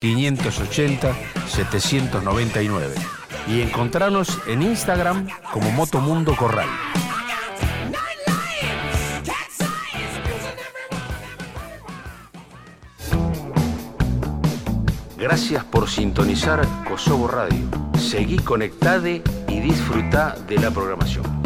580 799 y encontrarnos en Instagram como Motomundo Corral. Gracias por sintonizar Kosovo Radio. Seguí conectade y disfruta de la programación.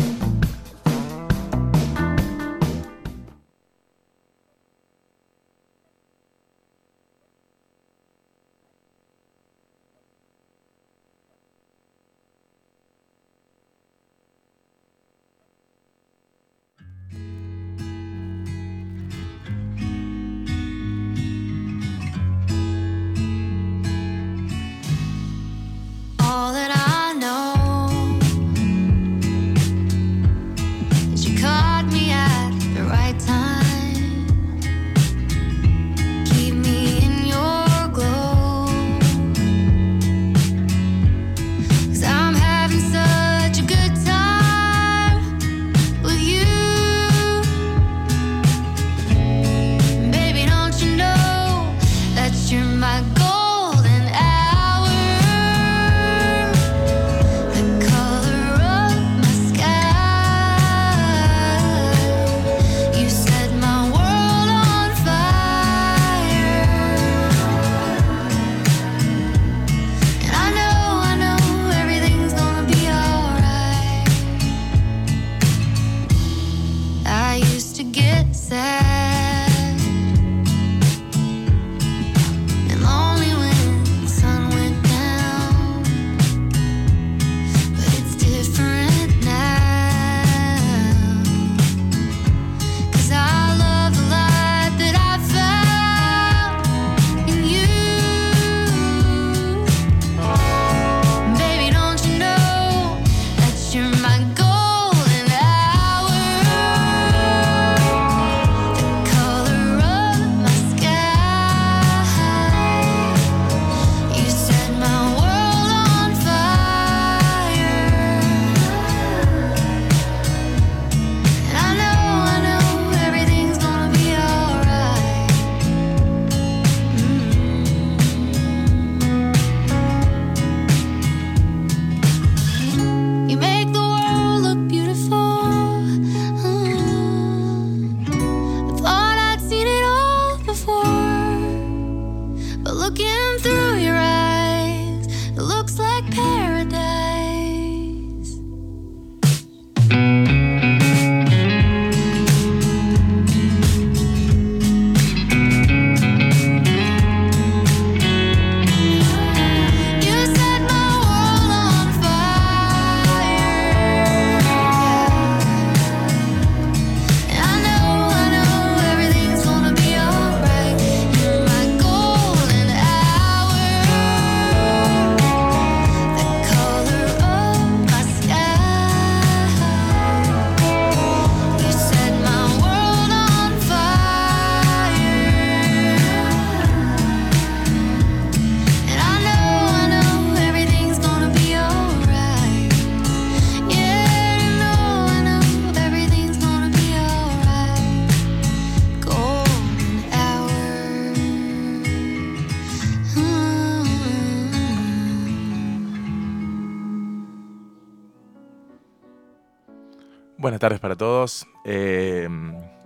Buenas tardes para todos. Eh,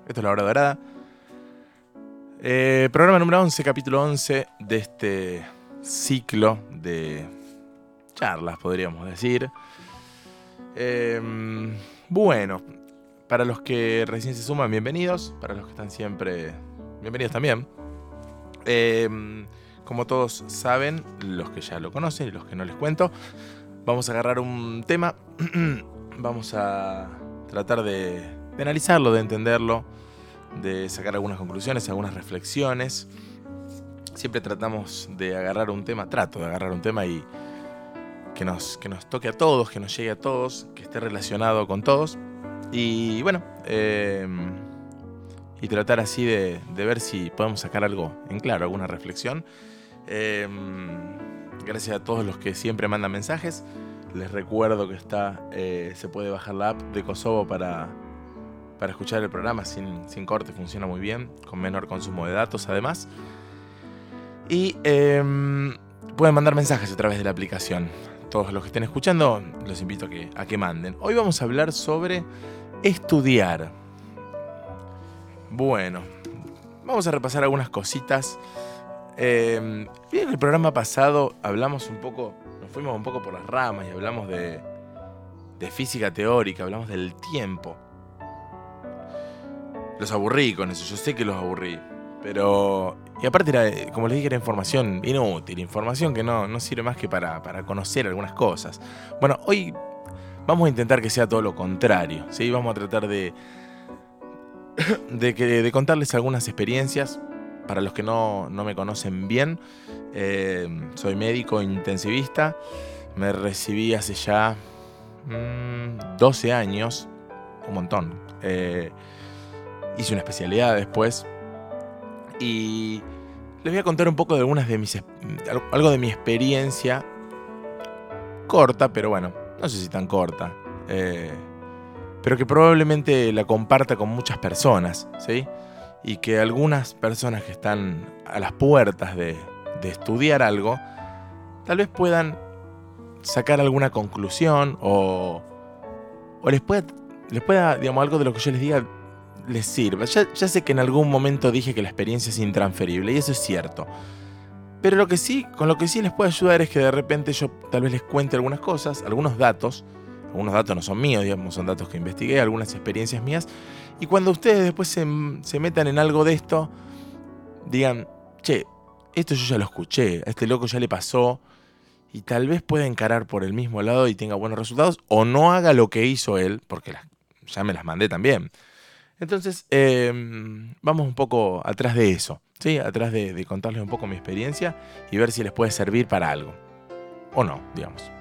esto es La Hora Dorada. Eh, programa número 11, capítulo 11 de este ciclo de charlas, podríamos decir. Eh, bueno, para los que recién se suman, bienvenidos. Para los que están siempre, bienvenidos también. como todos saben, los que ya lo conocen y los que no les cuento, vamos a agarrar un tema. vamos a tratar de, analizarlo, de entenderlo, de sacar algunas conclusiones, algunas reflexiones. Siempre tratamos de agarrar un tema, trato de agarrar un tema y que nos, que nos toque a todos, que nos llegue a todos, que esté relacionado con todos. Y bueno, em, y tratar así de, ver si podemos sacar algo en claro, alguna reflexión. Em, gracias a todos los que siempre mandan mensajes. Les recuerdo que está, eh, se puede bajar la app de Kosovo para, para escuchar el programa sin, sin, corte, funciona muy bien, con menor consumo de datos además. Y em, pueden mandar mensajes a través de la aplicación. Todos los que estén escuchando, los invito a que, manden. Hoy vamos a hablar sobre estudiar. Bueno, vamos a repasar algunas cositas. Eh, en el programa pasado hablamos un poco, fuimos un poco por las ramas y hablamos de, de física teórica, hablamos del tiempo. Los aburrí con eso, yo sé que los aburrí. Pero. Y aparte, era, como les dije, era información inútil, información que no, no sirve más que para, para, conocer algunas cosas. Bueno, hoy vamos a intentar que sea todo lo contrario. ¿sí? Vamos a tratar de, de, que, de contarles algunas experiencias. Para los que no, no me conocen bien, eh, soy médico intensivista. Me recibí hace ya mmm, 12 años, un montón. Eh, hice una especialidad después y les voy a contar un poco de algunas de mis algo de mi experiencia corta, pero bueno, no sé si tan corta, eh, pero que probablemente la comparta con muchas personas, ¿sí? Y que algunas personas que están a las puertas de, estudiar algo, tal vez puedan sacar alguna conclusión o, o les pueda, les pueda, digamos, algo de lo que yo les diga les sirva. Ya, ya, sé que en algún momento dije que la experiencia es intransferible y eso es cierto. Pero lo que sí, con lo que sí les puede ayudar es que de repente yo tal vez les cuente algunas cosas, algunos datos. Algunos datos no son míos, digamos, son datos que investigué, algunas experiencias mías. Y cuando ustedes después se, metan en algo de esto, digan, che, esto yo ya lo escuché, a este loco ya le pasó, y tal vez pueda encarar por el mismo lado y tenga buenos resultados, o no haga lo que hizo él, porque ya me las mandé también. Entonces, eh, vamos un poco atrás de eso, ¿sí? Atrás de, contarles un poco mi experiencia y ver si les puede servir para algo. O no, digamos.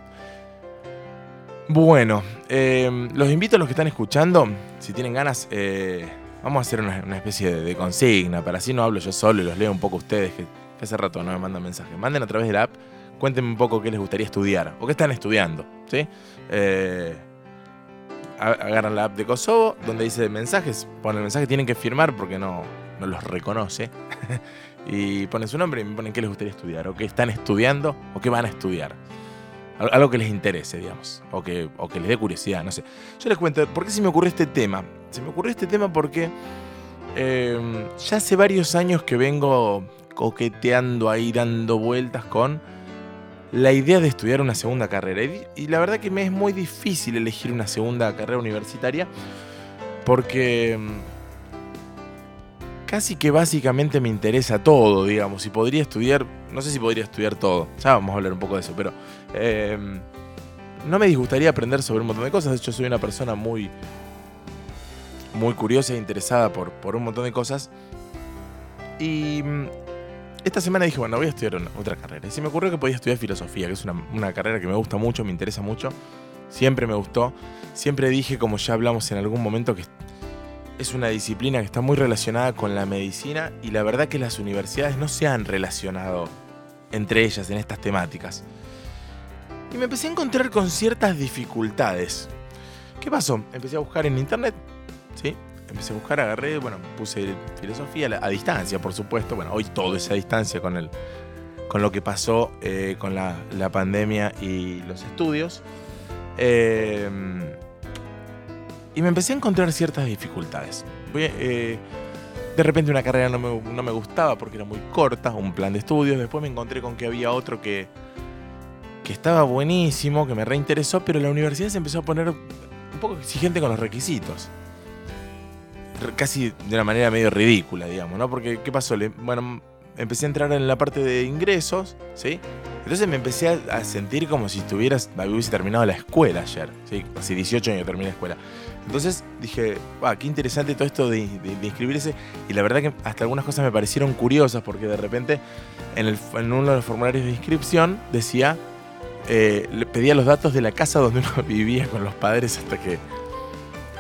Bueno, eh, los invito a los que están escuchando, si tienen ganas, eh, vamos a hacer una, especie de, consigna, para así no hablo yo solo y los leo un poco ustedes, que, que hace rato no me mandan mensajes. Manden a través de la app, cuéntenme un poco qué les gustaría estudiar o qué están estudiando, ¿sí? Eh, agarran la app de Kosovo, donde dice mensajes, ponen el mensaje, tienen que firmar porque no, no los reconoce. y ponen su nombre y me ponen qué les gustaría estudiar, o qué están estudiando, o qué van a estudiar. Algo que les interese, digamos, o que, o que les dé curiosidad, no sé. Yo les cuento, ¿por qué se me ocurrió este tema? Se me ocurrió este tema porque eh, ya hace varios años que vengo coqueteando ahí, dando vueltas con la idea de estudiar una segunda carrera. Y, y, la verdad que me es muy difícil elegir una segunda carrera universitaria porque mm, casi que básicamente me interesa todo, digamos. Y podría estudiar, no sé si podría estudiar todo, ya vamos a hablar un poco de eso, pero eh, no me disgustaría aprender sobre un montón de cosas. De hecho, soy una persona muy, muy curiosa e interesada por, por un montón de cosas. Y esta semana dije, bueno, voy a estudiar otra carrera. Y se me ocurrió que podía estudiar filosofía, que es una, carrera que me gusta mucho, me interesa mucho. Siempre me gustó. Siempre dije, como ya hablamos en algún momento, que es una disciplina que está muy relacionada con la medicina y la verdad que las universidades no se han relacionado entre ellas en estas temáticas. Y me empecé a encontrar con ciertas dificultades. ¿Qué pasó? Empecé a buscar en internet, ¿sí? empecé a buscar, agarré, bueno, puse filosofía a, distancia, por supuesto. Bueno, hoy todo es a distancia con, el, con lo que pasó eh, con la, la, pandemia y los estudios. Eh, y me empecé a encontrar ciertas dificultades. Eh, de repente una carrera no me, no me, gustaba porque era muy corta, un plan de estudios. Después me encontré con que había otro que, que estaba buenísimo, que me reinteresó, pero la universidad se empezó a poner un poco exigente con los requisitos casi de una manera medio ridícula, digamos, ¿no? Porque, ¿qué pasó? Le, bueno, empecé a entrar en la parte de ingresos, ¿sí? Entonces me empecé a, sentir como si estuvieras, hubiese terminado la escuela ayer, ¿sí? Hace 18 años terminé la escuela. Entonces dije, wow, qué interesante todo esto de, inscribirse. Y la verdad que hasta algunas cosas me parecieron curiosas porque de repente en, uno de los formularios de inscripción decía, eh, pedía los datos de la casa donde uno vivía con los padres hasta que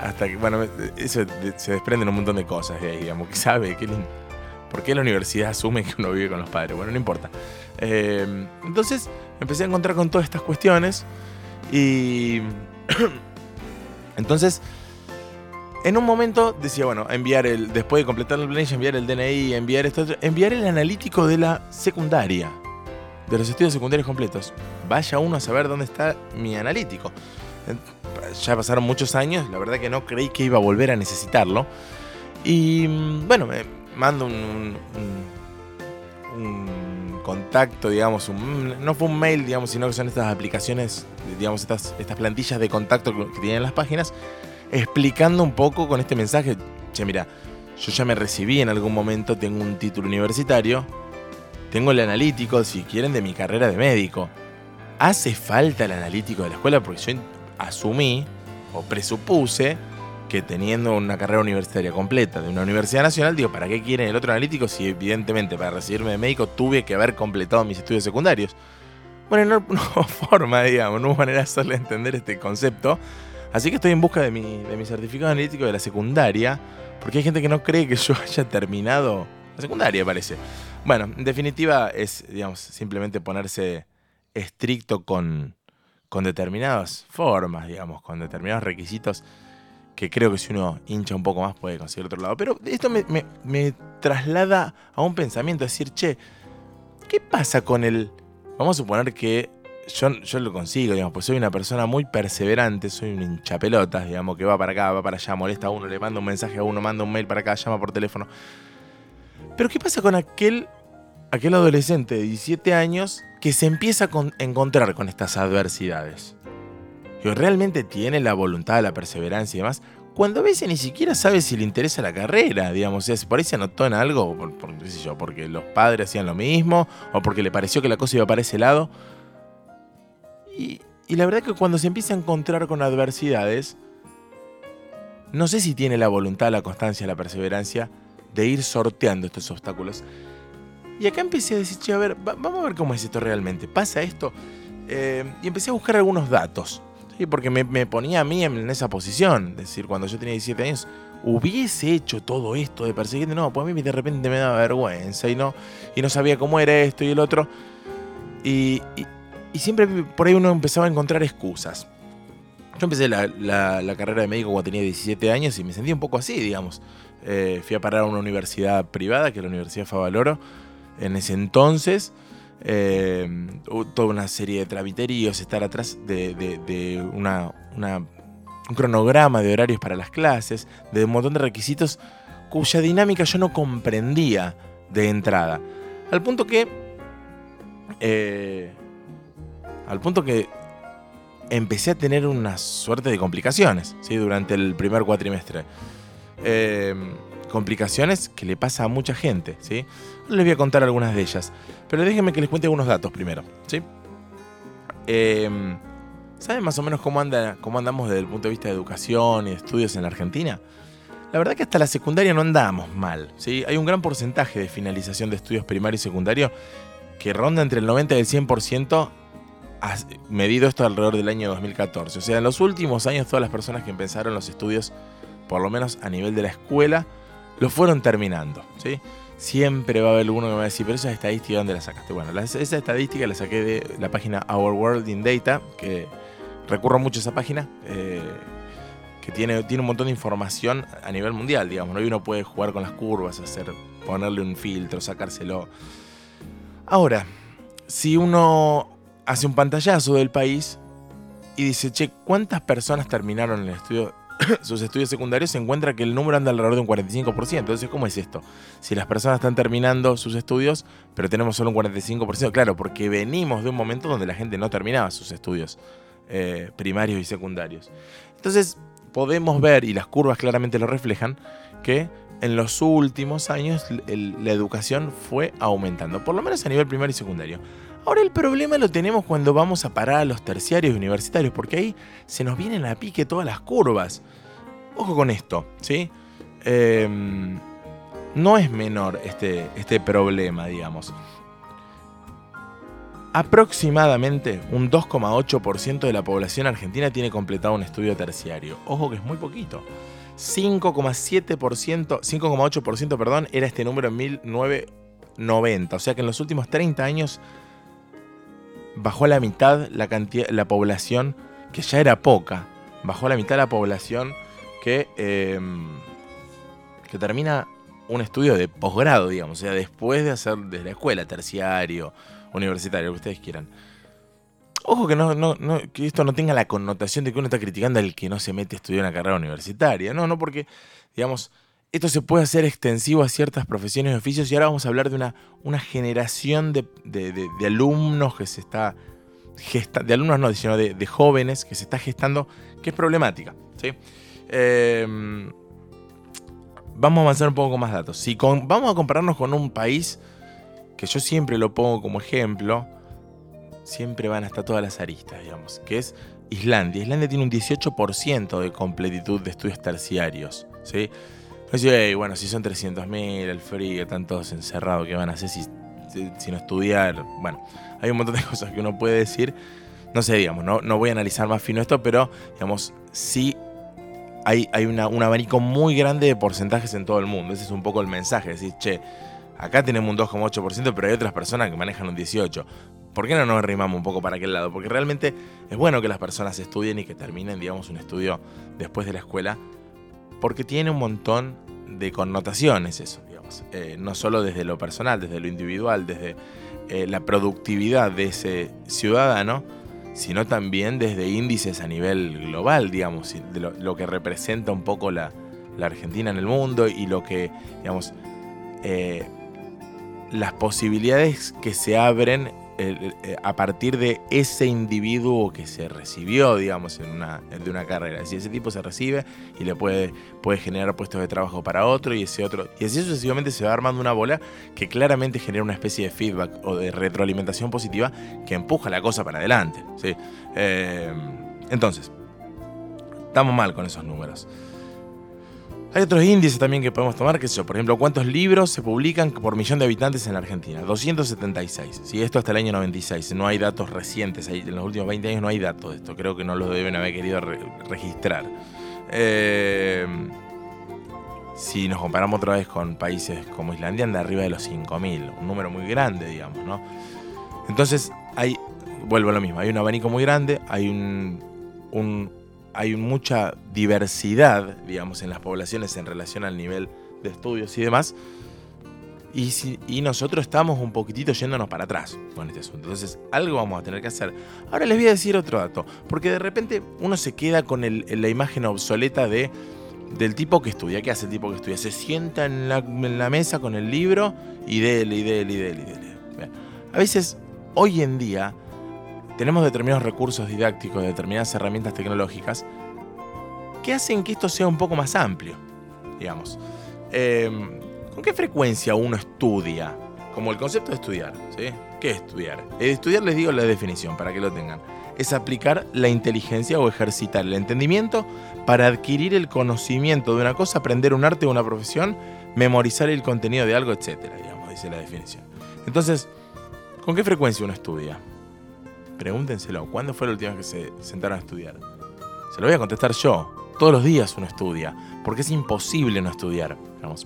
hasta que, bueno, eso se desprenden un montón de cosas de ahí, digamos, que sabe, que, ¿por qué la universidad asume que uno vive con los padres? Bueno, no importa. Eh, entonces empecé a encontrar con todas estas cuestiones y entonces en un momento decía, bueno, enviar el, después de completar el planilla, enviar el DNI, enviar esto, enviar el analítico de la secundaria, de los estudios secundarios completos. Vaya uno a saber dónde está mi analítico. Ya pasaron muchos años, la verdad que no creí que iba a volver a necesitarlo. Y mm, bueno, me mando un, un, contacto, digamos, no fue un mail, digamos, sino que son estas aplicaciones, digamos, estas, estas plantillas de contacto que tienen las páginas explicando un poco con este mensaje, che, mira, yo ya me recibí en algún momento, tengo un título universitario, tengo el analítico, si quieren, de mi carrera de médico. ¿Hace falta el analítico de la escuela? Porque yo asumí o presupuse que teniendo una carrera universitaria completa de una universidad nacional, digo, ¿para qué quieren el otro analítico si evidentemente para recibirme de médico tuve que haber completado mis estudios secundarios? Bueno, no, no forma, digamos, no hubo manera de hacerle entender este concepto. Así que estoy en busca de mi, de mi certificado analítico de la secundaria, porque hay gente que no cree que yo haya terminado la secundaria, parece. Bueno, en definitiva es, digamos, simplemente ponerse estricto con, con determinadas formas, digamos, con determinados requisitos que creo que si uno hincha un poco más puede conseguir otro lado. Pero esto me, me, traslada a un pensamiento, decir, che, ¿qué pasa con el... Vamos a suponer que yo, lo consigo, digamos, pues soy una persona muy perseverante, soy un hinchapelotas, digamos, que va para acá, va para allá, molesta a uno, le manda un mensaje a uno, manda un mail para acá, llama por teléfono. Pero ¿qué pasa con aquel, aquel adolescente de 17 años que se empieza a encontrar con estas adversidades? Que realmente tiene la voluntad, la perseverancia y demás, cuando a veces ni siquiera sabe si le interesa la carrera, digamos, o sea, si por ahí se anotó en algo, yo, porque los padres hacían lo mismo, o porque le pareció que la cosa iba para ese lado, y, la verdad que cuando se empieza a encontrar con adversidades, no sé si tiene la voluntad, la constancia, la perseverancia de ir sorteando estos obstáculos. Y acá empecé a decir, che, a ver, vamos a ver cómo es esto realmente. ¿Pasa esto? Eh, y empecé a buscar algunos datos. Porque me, ponía a mí en esa posición. Es decir, cuando yo tenía 17 años, hubiese hecho todo esto de perseguir. No, pues a mí de repente me daba vergüenza y no, y no sabía cómo era esto y el otro. y, y siempre por ahí uno empezaba a encontrar excusas. Yo empecé la, carrera de médico cuando tenía 17 años y me sentí un poco así, digamos. Eh, fui a parar a una universidad privada, que es la Universidad Favaloro, en ese entonces. Eh, toda una serie de tramiteríos, estar atrás de, una, un cronograma de horarios para las clases, de un montón de requisitos cuya dinámica yo no comprendía de entrada. Al punto que eh, al punto que empecé a tener una suerte de complicaciones ¿sí? durante el primer cuatrimestre. Em, complicaciones que le pasa a mucha gente. ¿sí? Les voy a contar algunas de ellas. Pero déjenme que les cuente algunos datos primero. ¿sí? Em, ¿Saben más o menos cómo, anda, cómo andamos desde el punto de vista de educación y estudios en la Argentina? La verdad que hasta la secundaria no andamos mal. ¿sí? Hay un gran porcentaje de finalización de estudios primarios y secundarios que ronda entre el 90 y el 100% medido esto alrededor del año 2014. O sea, en los últimos años todas las personas que empezaron los estudios, por lo menos a nivel de la escuela, lo fueron terminando. ¿sí? Siempre va a haber uno que me va a decir, pero esa estadística, ¿dónde la sacaste? Bueno, esa estadística la saqué de la página Our World in Data, que recurro mucho a esa página, eh, que tiene, tiene un montón de información a nivel mundial, digamos. Hoy uno puede jugar con las curvas, hacer, ponerle un filtro, sacárselo. Ahora, si uno hace un pantallazo del país y dice, che, ¿cuántas personas terminaron el estudio, sus estudios secundarios? Se encuentra que el número anda alrededor de un 45%. Entonces, ¿cómo es esto? Si las personas están terminando sus estudios, pero tenemos solo un 45%, claro, porque venimos de un momento donde la gente no terminaba sus estudios eh, primarios y secundarios. Entonces, podemos ver, y las curvas claramente lo reflejan, que en los últimos años la educación fue aumentando, por lo menos a nivel primario y secundario. Ahora el problema lo tenemos cuando vamos a parar a los terciarios universitarios, porque ahí se nos vienen a pique todas las curvas. Ojo con esto, ¿sí? Em, no es menor este, este problema, digamos. Aproximadamente un 2,8% de la población argentina tiene completado un estudio terciario. Ojo que es muy poquito. 5,7%, 5,8% perdón, era este número en 1990. O sea que en los últimos 30 años bajó a la mitad la, cantidad, la población, que ya era poca, bajó a la mitad la población que, em, que termina un estudio de posgrado, digamos, o sea, después de hacer desde la escuela, terciario, universitario, lo que ustedes quieran. Ojo que, no, no, que esto no tenga la connotación de que uno está criticando al que no se mete a estudiar una carrera universitaria. No, no, porque, digamos, esto se puede hacer extensivo a ciertas profesiones y oficios y ahora vamos a hablar de una, generación de, alumnos que se está gestando, de alumnos no, sino de, jóvenes que se está gestando, que es problemática. ¿sí? Em, vamos a avanzar un poco con más datos. Si vamos a compararnos con un país que yo siempre lo pongo como ejemplo, siempre van hasta todas las aristas, digamos, que es Islandia. Islandia tiene un 18% de completitud de estudios terciarios, ¿sí? Pues bueno, si son 300.000, el frío, están todos encerrados, ¿qué van a hacer si, si, no estudiar? Bueno, hay un montón de cosas que uno puede decir. No sé, digamos, no, no voy a analizar más fino esto, pero, digamos, sí hay, hay un abanico muy grande de porcentajes en todo el mundo. Ese es un poco el mensaje, decir, che, acá tenemos un 2,8%, pero hay otras personas que manejan un 18%. ¿Por qué no nos arrimamos un poco para aquel lado? Porque realmente es bueno que las personas estudien y que terminen, digamos, un estudio después de la escuela, porque tiene un montón de connotaciones eso, digamos. Eh, no solo desde lo personal, desde lo individual, desde eh, la productividad de ese ciudadano, sino también desde índices a nivel global, digamos, de lo, que representa un poco la, Argentina en el mundo y lo que, digamos, eh, las posibilidades que se abren a partir de ese individuo que se recibió, digamos, en una, de una carrera. Si ese tipo se recibe y le puede, puede generar puestos de trabajo para otro y ese otro. Y así sucesivamente se va armando una bola que claramente genera una especie de feedback o de retroalimentación positiva que empuja la cosa para adelante. ¿sí? Eh, entonces, estamos mal con esos números. Hay otros índices también que podemos tomar, que sé yo, por ejemplo, cuántos libros se publican por millón de habitantes en la Argentina. 276. Si esto hasta el año 96. No hay datos recientes. En los últimos 20 años no hay datos de esto. Creo que no lo deben haber querido registrar. Eh, si nos comparamos otra vez con países como Islandia, anda arriba de los 5.000. Un número muy grande, digamos, ¿no? Entonces, hay, vuelvo a lo mismo, hay un abanico muy grande, hay un, un hay mucha diversidad, digamos, en las poblaciones en relación al nivel de estudios y demás. Y, y, nosotros estamos un poquitito yéndonos para atrás con este asunto. Entonces, algo vamos a tener que hacer. Ahora les voy a decir otro dato, porque de repente uno se queda con la imagen obsoleta de, del tipo que estudia. ¿Qué hace el tipo que estudia? Se sienta en la, mesa con el libro y dele, y dele, y dele, y dele. A veces, hoy en día, tenemos determinados recursos didácticos, determinadas herramientas tecnológicas que hacen que esto sea un poco más amplio, digamos. Em, ¿Con qué frecuencia uno estudia? Como el concepto de estudiar, ¿sí? ¿Qué es estudiar? El estudiar les digo la definición para que lo tengan. Es aplicar la inteligencia o ejercitar el entendimiento para adquirir el conocimiento de una cosa, aprender un arte o una profesión, memorizar el contenido de algo, etcétera, digamos, dice la definición. Entonces, ¿con qué frecuencia uno estudia? Pregúntenselo, ¿cuándo fue la última vez que se sentaron a estudiar? Se lo voy a contestar yo. Todos los días uno estudia, porque es imposible no estudiar,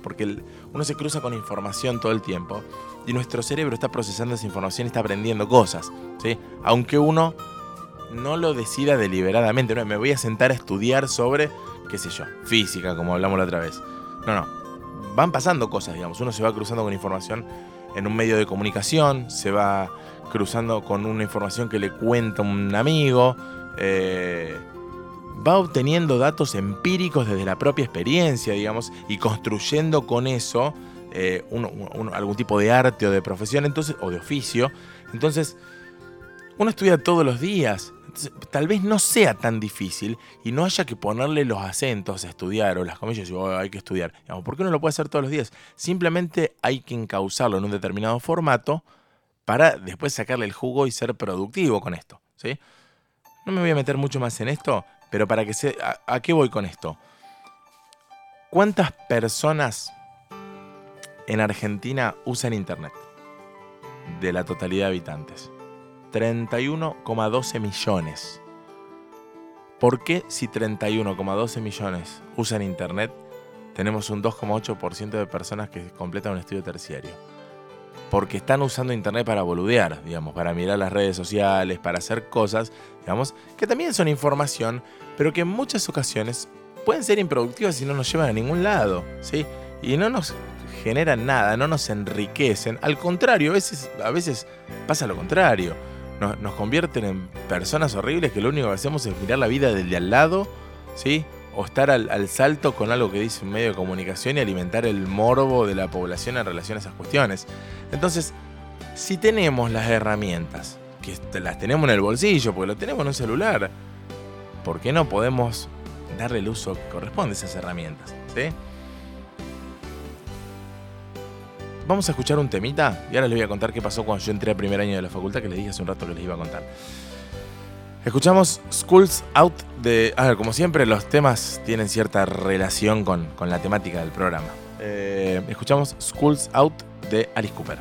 porque uno se cruza con información todo el tiempo y nuestro cerebro está procesando esa información y está aprendiendo cosas, ¿sí? Aunque uno no lo decida deliberadamente, no, me voy a sentar a estudiar sobre, qué sé yo, física, como hablamos la otra vez. No, no, van pasando cosas, digamos, uno se va cruzando con información en un medio de comunicación, se va cruzando con una información que le cuenta un amigo, eh, va obteniendo datos empíricos desde la propia experiencia, digamos, y construyendo con eso eh, algún tipo de arte o de profesión, entonces, o de oficio. Entonces, uno estudia todos los días. tal vez no sea tan difícil y no haya que ponerle los acentos a estudiar o las comillas y oh, hay que estudiar. Digamos, ¿Por qué uno lo puede hacer todos los días? Simplemente hay que encauzarlo en un determinado formato para después sacarle el jugo y ser productivo con esto. ¿sí? No me voy a meter mucho más en esto, pero para que se... ¿A, qué voy con esto? ¿Cuántas personas en Argentina usan Internet? De la totalidad de habitantes. 31,12 millones. ¿Por qué si 31,12 millones usan Internet, tenemos un 2,8% de personas que completan un estudio terciario? Porque están usando internet para boludear, digamos, para mirar las redes sociales, para hacer cosas, digamos, que también son información, pero que en muchas ocasiones pueden ser improductivas y no nos llevan a ningún lado, ¿sí? Y no nos generan nada, no nos enriquecen. Al contrario, a veces, a veces pasa lo contrario. Nos, convierten en personas horribles que lo único que hacemos es mirar la vida del de al lado, ¿sí? O estar al salto con algo que dice un medio de comunicación y alimentar el morbo de la población en relación a esas cuestiones. Entonces, si tenemos las herramientas, que las tenemos en el bolsillo, porque lo tenemos en un celular, ¿por qué no podemos darle el uso que corresponde a esas herramientas? ¿sí? Vamos a escuchar un temita y ahora les voy a contar qué pasó cuando yo entré a primer año de la facultad, que les dije hace un rato que les iba a contar. Escuchamos Schools Out de... A ver, como siempre, los temas tienen cierta relación con, con la temática del programa. Eh, escuchamos Schools Out de Alice Cooper.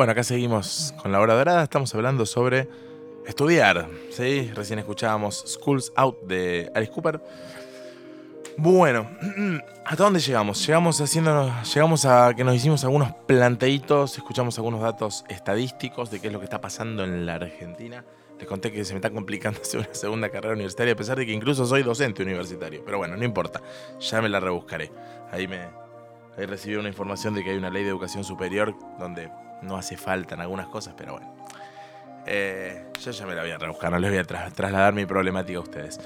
Bueno, acá seguimos con la hora dorada. Estamos hablando sobre estudiar. ¿sí? Recién escuchábamos Schools Out de Alice Cooper. Bueno, ¿hasta dónde llegamos? Llegamos haciendo, llegamos a que nos hicimos algunos planteitos, escuchamos algunos datos estadísticos de qué es lo que está pasando en la Argentina. Les conté que se me está complicando hacer una segunda carrera universitaria, a pesar de que incluso soy docente universitario. Pero bueno, no importa, ya me la rebuscaré. Ahí me ahí recibí una información de que hay una ley de educación superior donde no hace falta en algunas cosas, pero bueno. Eh, yo ya me la voy a rebuscar, no les voy a tra- trasladar mi problemática a ustedes.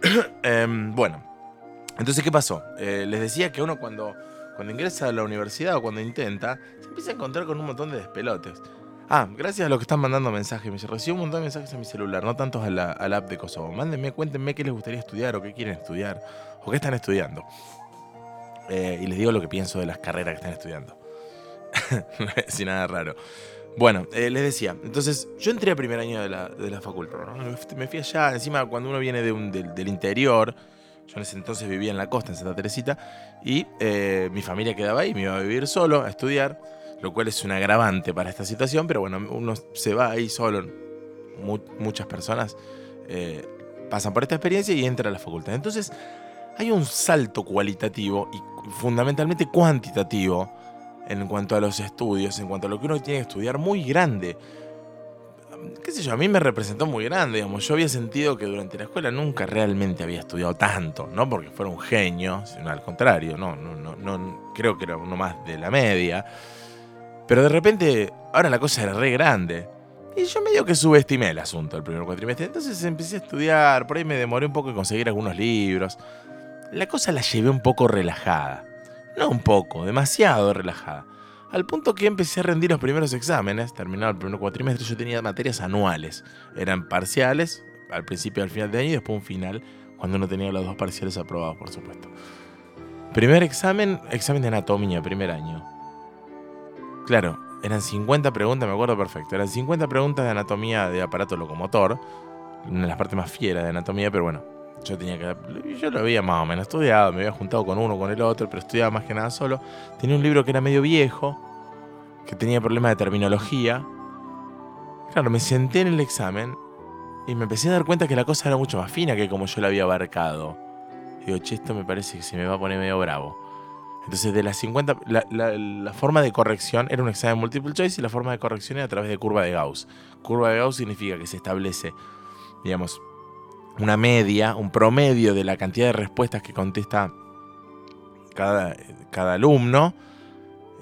Em, bueno, Entonces, ¿qué pasó? Eh, les decía que uno cuando, cuando ingresa a la universidad o cuando intenta, se empieza a encontrar con un montón de despelotes. Ah, gracias a los que están mandando mensajes. Me recibo un montón de mensajes a mi celular, no tantos a la app de Kosovo. Mándenme, cuéntenme qué les gustaría estudiar o qué quieren estudiar o qué están estudiando. Eh, y les digo lo que pienso de las carreras que están estudiando. decir nada raro. Bueno, eh, les decía, entonces yo entré a primer año de la, de la facultad, me fui allá, encima cuando uno viene de un- del, interior, yo en ese entonces vivía en la costa, en Santa Teresita, y eh, mi familia quedaba ahí, me iba a vivir solo, a estudiar, lo cual es un agravante para esta situación, pero bueno, uno se va ahí solo, Mu- muchas personas eh, pasan por esta experiencia y entran a la facultad. Entonces, hay un salto cualitativo y fundamentalmente cuantitativo en cuanto a los estudios, en cuanto a lo que uno tiene que estudiar, muy grande. Qué sé yo, a mí me representó muy grande, digamos. Yo había sentido que durante la escuela nunca realmente había estudiado tanto, no porque fuera un genio, sino al contrario, no, no, no, creo que era uno más de la media. Pero de repente, ahora la cosa era re grande. Y yo medio que subestimé el asunto el primer cuatrimestre. Entonces empecé a estudiar, por ahí me demoré un poco en conseguir algunos libros. La cosa la llevé un poco relajada. No un poco, demasiado relajada. Al punto que empecé a rendir los primeros exámenes, terminado el primer cuatrimestre, yo tenía materias anuales. Eran parciales, al principio y al final de año, y después un final, cuando uno tenía los dos parciales aprobados, por supuesto. Primer examen, examen de anatomía, primer año. Claro, eran 50 preguntas, me acuerdo perfecto. Eran 50 preguntas de anatomía de aparato locomotor, una de las partes más fieras de anatomía, pero bueno, yo tenía que. Yo lo había más o menos estudiado, me había juntado con uno, con el otro, pero estudiaba más que nada solo. Tenía un libro que era medio viejo, que tenía problemas de terminología. Claro, me senté en el examen y me empecé a dar cuenta que la cosa era mucho más fina que como yo la había abarcado. Digo, che, esto me parece que se me va a poner medio bravo. Entonces, de las 50, la, la- la forma de corrección era un examen multiple choice y la forma de corrección era a través de curva de Gauss. Curva de Gauss significa que se establece, digamos, una media, un promedio de la cantidad de respuestas que contesta cada, cada alumno,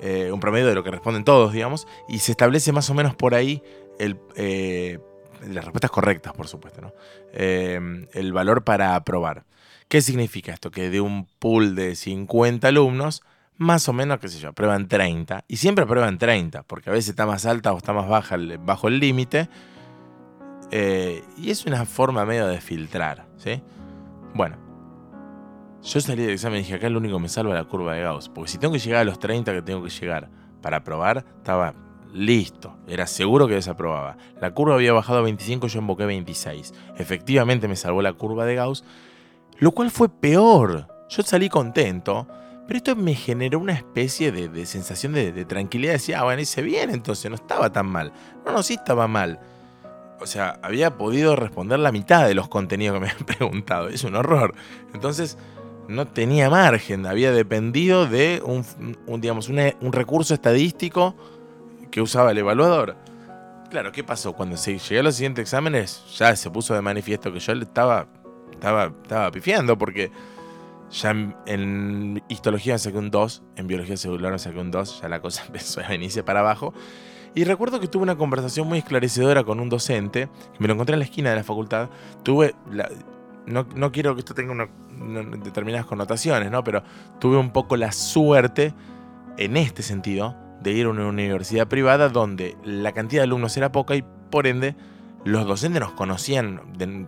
eh, un promedio de lo que responden todos, digamos, y se establece más o menos por ahí el, eh, las respuestas correctas, por supuesto, ¿no? Eh, el valor para aprobar. ¿Qué significa esto? Que de un pool de 50 alumnos, más o menos, qué sé yo, aprueban 30. Y siempre aprueban 30, porque a veces está más alta o está más baja bajo el límite. Eh, y es una forma medio de filtrar, ¿sí? Bueno, yo salí del examen y dije, acá lo único que me salva es la curva de Gauss. Porque si tengo que llegar a los 30 que tengo que llegar para aprobar, estaba listo. Era seguro que desaprobaba. La curva había bajado a 25, yo invoqué 26. Efectivamente me salvó la curva de Gauss. Lo cual fue peor. Yo salí contento, pero esto me generó una especie de, de sensación de, de tranquilidad. Decía, ah, bueno, hice bien, entonces no estaba tan mal. No, no, sí estaba mal. O sea, había podido responder la mitad de los contenidos que me habían preguntado. Es un horror. Entonces, no tenía margen. Había dependido de un, digamos, un, recurso estadístico que usaba el evaluador. Claro, ¿qué pasó? Cuando se llegué a los siguientes exámenes, ya se puso de manifiesto que yo estaba, estaba, estaba pifiando porque ya en, en histología saqué un 2, en biología celular saqué un 2, ya la cosa empezó a venirse para abajo. Y recuerdo que tuve una conversación muy esclarecedora con un docente, que me lo encontré en la esquina de la facultad. Tuve, no, no quiero que esto tenga determinadas connotaciones, ¿no? Pero tuve un poco la suerte, en este sentido, de ir a una universidad privada donde la cantidad de alumnos era poca y por ende los docentes nos conocían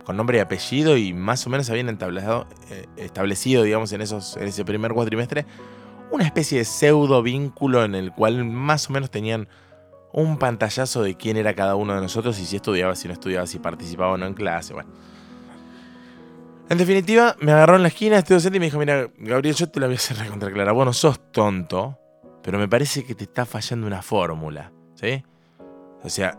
con nombre y apellido y más o menos habían eh, establecido, digamos, en, esos, en ese primer cuatrimestre, una especie de pseudo vínculo en el cual más o menos tenían un pantallazo de quién era cada uno de nosotros y si estudiaba, si no estudiaba, si participaba o no en clase. Bueno. En definitiva, me agarró en la esquina este docente y me dijo, mira, Gabriel, yo te la voy a hacer recontra clara. Vos sos tonto, pero me parece que te está fallando una fórmula, ¿sí? O sea,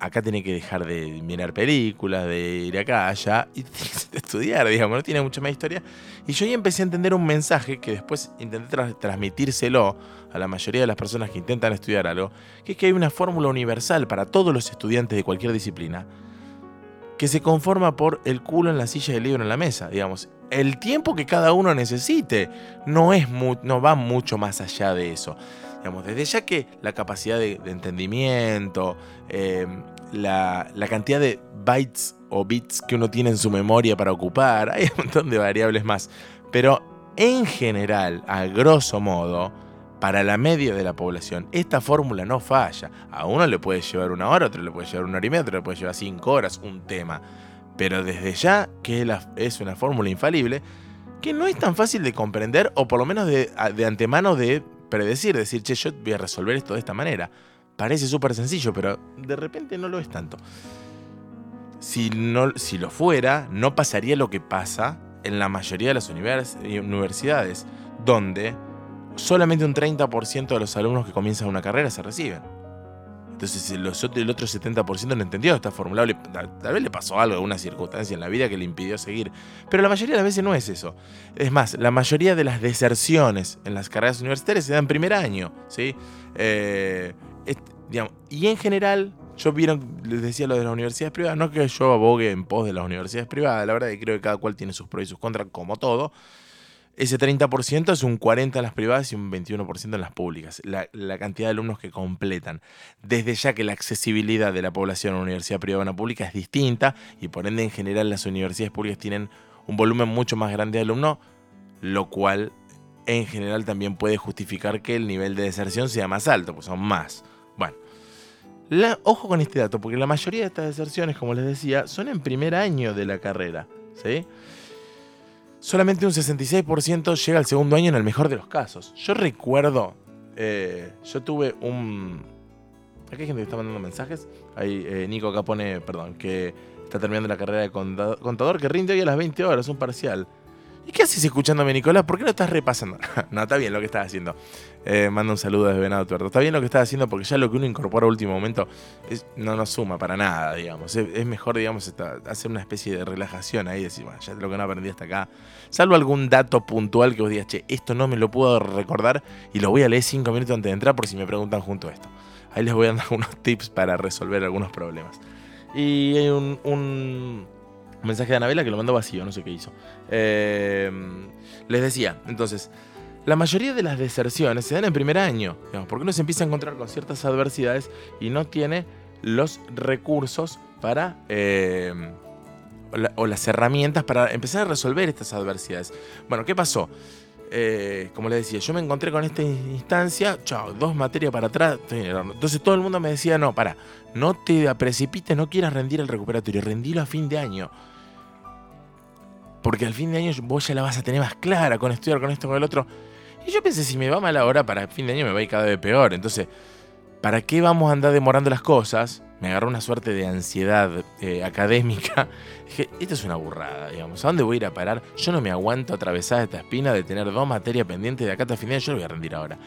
acá tenés que dejar de mirar películas, de ir acá, allá, y que estudiar, digamos, no tiene mucha más historia. Y yo ahí empecé a entender un mensaje que después intenté tra- transmitírselo a la mayoría de las personas que intentan estudiar algo, que es que hay una fórmula universal para todos los estudiantes de cualquier disciplina, que se conforma por el culo en la silla y el libro en la mesa, digamos. El tiempo que cada uno necesite no, es no va mucho más allá de eso. Digamos, desde ya que la capacidad de, entendimiento, eh, la, la cantidad de bytes o bits que uno tiene en su memoria para ocupar, hay un montón de variables más. Pero en general, a grosso modo, para la media de la población, esta fórmula no falla. A uno le puede llevar una hora, a otro le puede llevar una hora y media, a otro le puede llevar cinco horas, un tema. Pero desde ya que es una fórmula infalible, que no es tan fácil de comprender, o por lo menos de, de antemano de predecir, decir, che, yo voy a resolver esto de esta manera. Parece súper sencillo, pero de repente no lo es tanto. Si, no, si lo fuera, no pasaría lo que pasa en la mayoría de las univers- universidades, donde solamente un 30% de los alumnos que comienzan una carrera se reciben. Entonces el, el otro 70% no entendió esta fórmula. o le- Tal, vez le pasó algo, alguna circunstancia en la vida que le impidió seguir. Pero la mayoría de las veces no es eso. Es más, la mayoría de las deserciones en las carreras universitarias se dan en primer año. ¿sí? Eh, es- y en general, yo vieron, les decía lo de las universidades privadas, no que yo abogue en pos de las universidades privadas, la verdad que creo que cada cual tiene sus pros y sus contras, como todo. Ese 30% es un 40% en las privadas y un 21% en las públicas. La, cantidad de alumnos que completan. Desde ya que la accesibilidad de la población a una universidad privada o una pública es distinta y por ende en general las universidades públicas tienen un volumen mucho más grande de alumnos, lo cual en general también puede justificar que el nivel de deserción sea más alto, pues son más. Bueno, ojo con este dato, porque la mayoría de estas deserciones, como les decía, son en primer año de la carrera. ¿sí? Solamente un 66% llega al segundo año en el mejor de los casos. Yo recuerdo, eh, yo tuve un... Aquí hay gente que está mandando mensajes. Ahí eh, Nico acá pone, perdón, que está terminando la carrera de conta- contador que rinde hoy a las 20 horas, un parcial. ¿Y qué haces escuchándome, Nicolás? ¿Por qué no estás repasando? no, está bien lo que estás haciendo. Eh, manda un saludo desde Venado Tuerto. Está bien lo que estás haciendo porque ya lo que uno incorpora a último momento no nos suma para nada, digamos. Es, mejor, digamos, hacer una especie de relajación ahí, decir, bueno, ya lo que no aprendí hasta acá. Salvo algún dato puntual que vos digas, che, esto no me lo puedo recordar y lo voy a leer cinco minutos antes de entrar por si me preguntan junto a esto. Ahí les voy a dar unos tips para resolver algunos problemas. Y hay un, un mensaje de Anabela que lo mandó vacío, no sé qué hizo. Eh, les decía, entonces, la mayoría de las deserciones se dan en primer año, digamos, porque uno se empieza a encontrar con ciertas adversidades y no tiene los recursos para... eh, o, la- o las herramientas para empezar a resolver estas adversidades. Bueno, ¿qué pasó? Eh, como les decía, yo me encontré con esta instancia, chao, dos materias para atrás. Entonces todo el mundo me decía, no, para, no te precipites, no quieras rendir el recuperatorio, rendilo a fin de año. Porque al fin de año vos ya la vas a tener más clara con estudiar con esto, con el otro. Y yo pensé, si me va mal ahora, para fin de año me va a ir cada vez peor. Entonces, ¿para qué vamos a andar demorando las cosas? Me agarró una suerte de ansiedad eh, académica. Dije, esto es una burrada, digamos. ¿A dónde voy a ir a parar? Yo no me aguanto atravesar esta espina de tener dos materias pendientes de acá hasta fin de año. Yo lo voy a rendir ahora.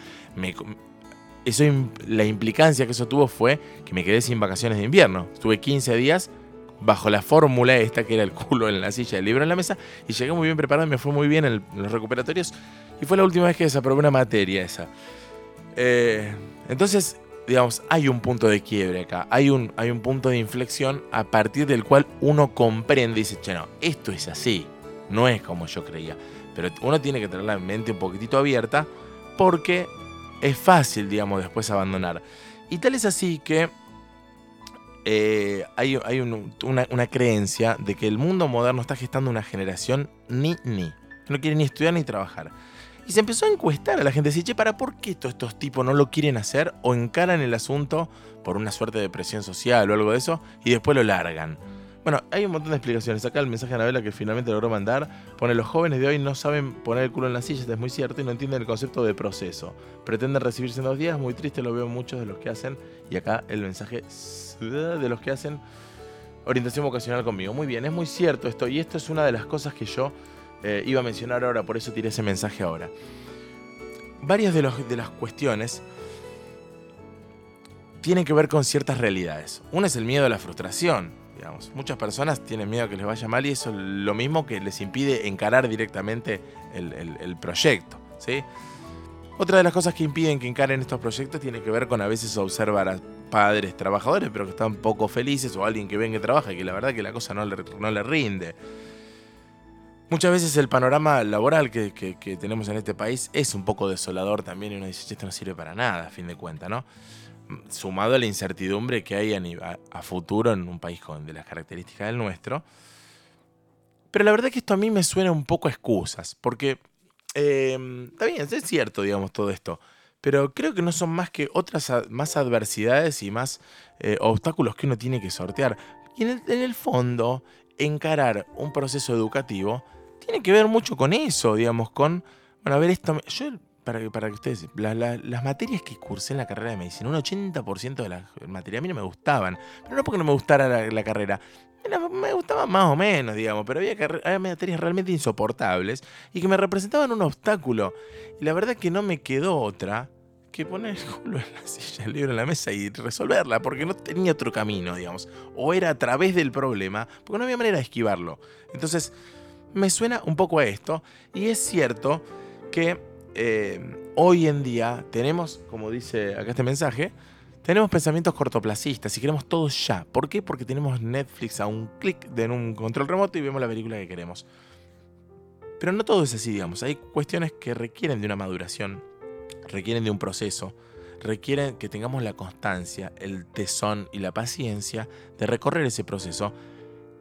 Eso, la implicancia que eso tuvo fue que me quedé sin vacaciones de invierno. Estuve 15 días bajo la fórmula esta que era el culo en la silla, el libro en la mesa, y llegué muy bien preparado me fue muy bien en, el- en los recuperatorios. Y fue la última vez que desaprobé una materia esa. Eh, entonces, digamos, hay un punto de quiebre acá, hay un, hay un punto de inflexión a partir del cual uno comprende y dice, che, no, esto es así, no es como yo creía. Pero uno tiene que tener la mente un poquitito abierta porque es fácil, digamos, después abandonar. Y tal es así que eh, hay, hay un- una, una creencia de que el mundo moderno está gestando una generación ni ni, que no quiere ni estudiar ni trabajar. Y se empezó a encuestar a la gente, decir, che, ¿para por qué todos estos tipos no lo quieren hacer o encaran el asunto por una suerte de presión social o algo de eso y después lo largan? Bueno, hay un montón de explicaciones. Acá el mensaje de Anabela que finalmente logró mandar pone: Los jóvenes de hoy no saben poner el culo en la silla, es muy cierto, y no entienden el concepto de proceso. Pretenden recibirse en dos días, muy triste, lo veo muchos de los que hacen. Y acá el mensaje de los que hacen orientación vocacional conmigo. Muy bien, es muy cierto esto, y esto es una de las cosas que yo eh, iba a mencionar ahora, por eso tiré ese mensaje ahora. Varias de, los- de las cuestiones tienen que ver con ciertas realidades. Una es el miedo a la frustración. Digamos. Muchas personas tienen miedo a que les vaya mal y eso es lo mismo que les impide encarar directamente el, el- el proyecto. ¿sí? Otra de las cosas que impiden que encaren estos proyectos tiene que ver con a veces observar a padres trabajadores, pero que están poco felices, o alguien que ven que trabaja y que la verdad que la cosa no le, no le rinde. Muchas veces el panorama laboral que, tenemos en este país es un poco desolador también y uno dice, "Che, esto no sirve para nada, a fin de cuentas, ¿no? Sumado a la incertidumbre que hay a, a- futuro en un país con, de las características del nuestro. Pero la verdad que esto a mí me suena un poco a excusas, porque eh, está bien, es cierto, digamos, todo esto. Pero creo que no son más que otras más adversidades y más eh, obstáculos que uno tiene que sortear. Y en el fondo, encarar un proceso educativo tiene que ver mucho con eso, digamos, con, bueno, a ver, esto, yo, para, que- para que ustedes, la- la- las materias que cursé en la carrera de medicina, un 80% de las materias a mí no me gustaban, pero no porque no me gustara la, la carrera, era- me gustaban más o menos, digamos, pero había, había materias realmente insoportables y que me representaban un obstáculo. Y la verdad que no me quedó otra que poner el culo en la silla, el libro en la mesa y resolverla, porque no tenía otro camino, digamos. O era a través del problema, porque no había manera de esquivarlo. Entonces, me suena un poco a esto, y es cierto que eh, hoy en día tenemos, como dice acá este mensaje, tenemos pensamientos cortoplacistas y queremos todo ya. ¿Por qué? Porque tenemos Netflix a un clic de un control remoto y vemos la película que queremos. Pero no todo es así, digamos. Hay cuestiones que requieren de una maduración, requieren de un proceso, requieren que tengamos la constancia, el tesón y la paciencia de recorrer ese proceso.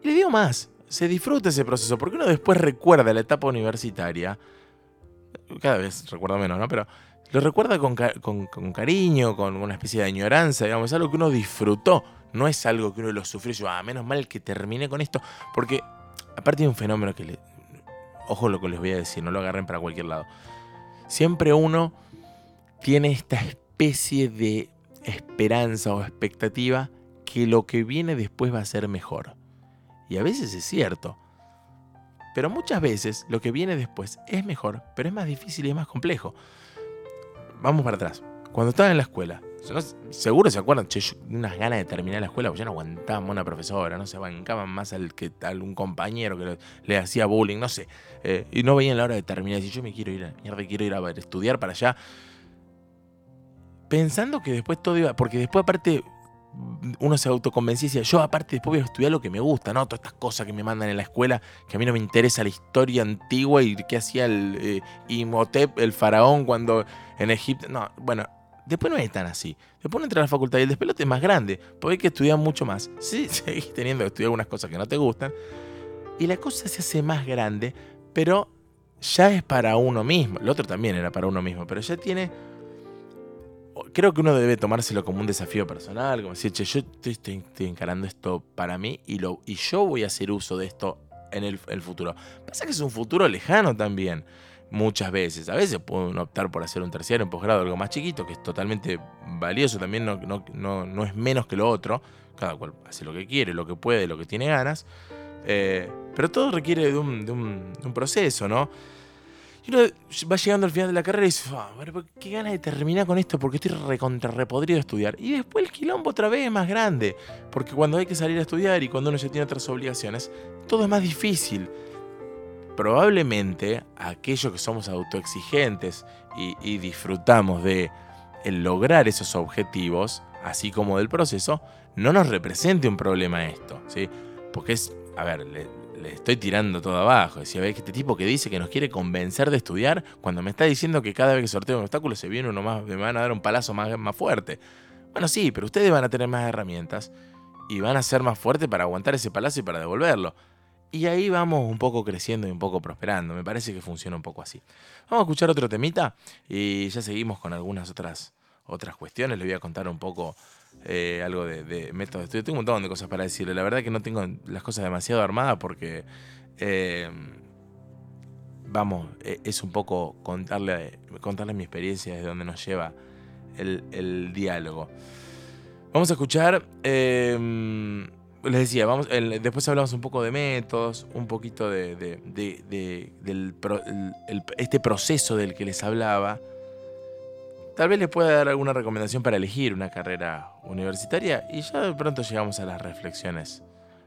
Y le digo más, se disfruta ese proceso, porque uno después recuerda la etapa universitaria, cada vez recuerda menos, ¿no? Pero lo recuerda con, con- con cariño, con una especie de añoranza, digamos, es algo que uno disfrutó, no es algo que uno lo sufrió, yo, ah, menos mal que terminé con esto, porque aparte de un fenómeno que le... Ojo lo que les voy a decir, no lo agarren para cualquier lado. Siempre uno tiene esta especie de esperanza o expectativa que lo que viene después va a ser mejor. Y a veces es cierto. Pero muchas veces lo que viene después es mejor, pero es más difícil y es más complejo. Vamos para atrás. Cuando estaba en la escuela, seguro se acuerdan, unas ganas de terminar la escuela, porque ya no aguantábamos a una profesora, no se bancaban más al que algún compañero que le, hacía bullying, no sé. Eh, y no veían la hora de terminar. Y yo me quiero ir a mierda, quiero ir a estudiar para allá. Pensando que después todo iba. Porque después, aparte, uno se autoconvencía y decía, yo aparte después voy a estudiar lo que me gusta, ¿no? Todas estas cosas que me mandan en la escuela, que a mí no me interesa la historia antigua y qué hacía el eh, Imhotep, el faraón, cuando en Egipto. No, bueno, después no es tan así. Después uno entra a la facultad y el despelote es más grande, porque hay que estudiar mucho más. Sí, seguís teniendo que estudiar algunas cosas que no te gustan. Y la cosa se hace más grande, pero ya es para uno mismo. El otro también era para uno mismo, pero ya tiene creo que uno debe tomárselo como un desafío personal, como decir, che, yo estoy, estoy- estoy encarando esto para mí y, lo, y yo voy a hacer uso de esto en el, futuro. Pasa que es un futuro lejano también, muchas veces. A veces pueden optar por hacer un terciario, un posgrado, algo más chiquito, que es totalmente valioso, también no, no, no, no es menos que lo otro. Cada cual hace lo que quiere, lo que puede, lo que tiene ganas. Eh, pero todo requiere de un, de un- de un proceso, ¿no? Y uno va llegando al final de la carrera y dice, "Ah, qué ganas de terminar con esto porque estoy recontra repodrido de estudiar. Y después el quilombo otra vez es más grande, porque cuando hay que salir a estudiar y cuando uno ya tiene otras obligaciones, todo es más difícil. Probablemente aquellos que somos autoexigentes y, disfrutamos de lograr esos objetivos, así como del proceso, no nos represente un problema esto, ¿sí? Porque es, a ver, le, estoy tirando todo abajo. Decía, ve este tipo que dice que nos quiere convencer de estudiar, cuando me está diciendo que cada vez que sorteo un obstáculo se viene uno más, me van a dar un palazo más, más fuerte. Bueno, sí, pero ustedes van a tener más herramientas y van a ser más fuertes para aguantar ese palazo y para devolverlo. Y ahí vamos un poco creciendo y un poco prosperando. Me parece que funciona un poco así. Vamos a escuchar otro temita y ya seguimos con algunas otras, otras cuestiones. Les voy a contar un poco eh, algo de, de método de estudio. Tengo un montón de cosas para decirle. La verdad que no tengo las cosas demasiado armadas porque, eh, vamos, eh, es un poco contarle, contarle mi experiencia desde donde nos lleva el, diálogo. Vamos a escuchar, eh, les decía, vamos, después hablamos un poco de métodos, un poquito de, de- de- de- del este proceso del que les hablaba. Tal vez les pueda dar alguna recomendación para elegir una carrera universitaria y ya de pronto llegamos a las reflexiones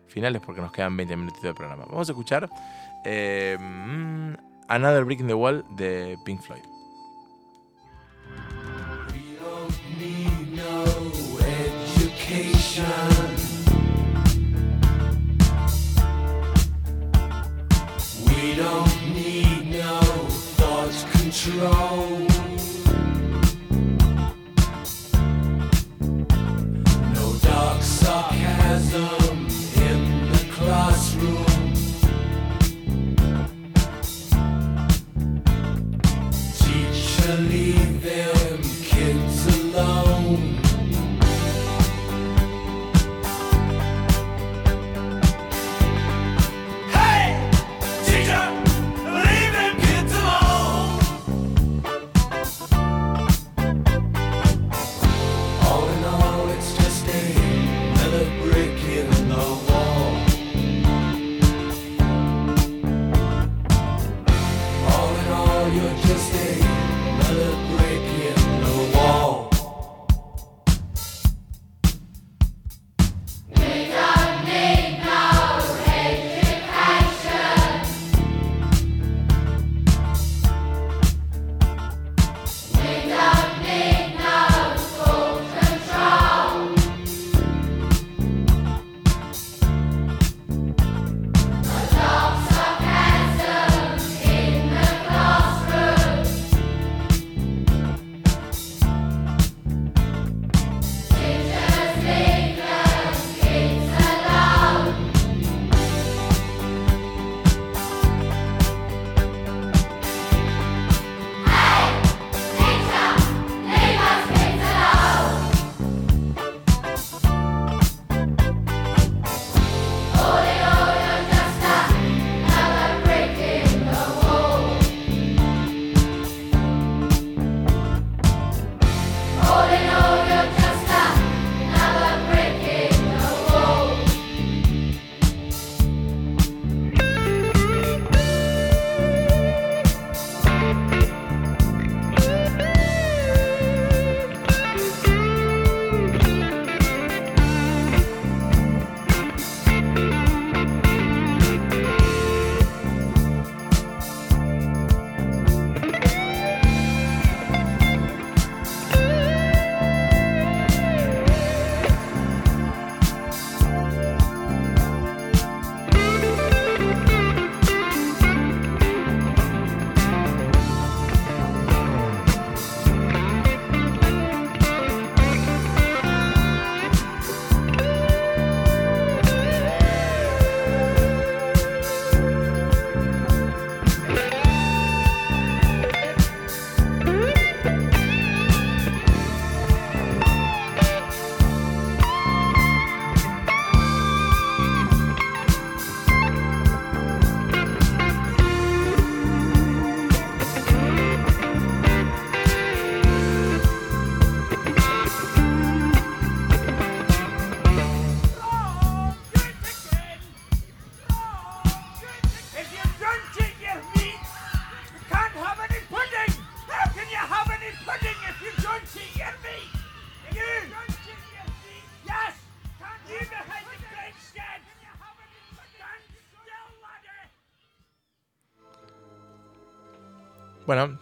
finales porque nos quedan 20 minutitos de programa. Vamos a escuchar eh, mm, Another Brick in the Wall de Pink Floyd. We don't need no education. We don't need no thought control.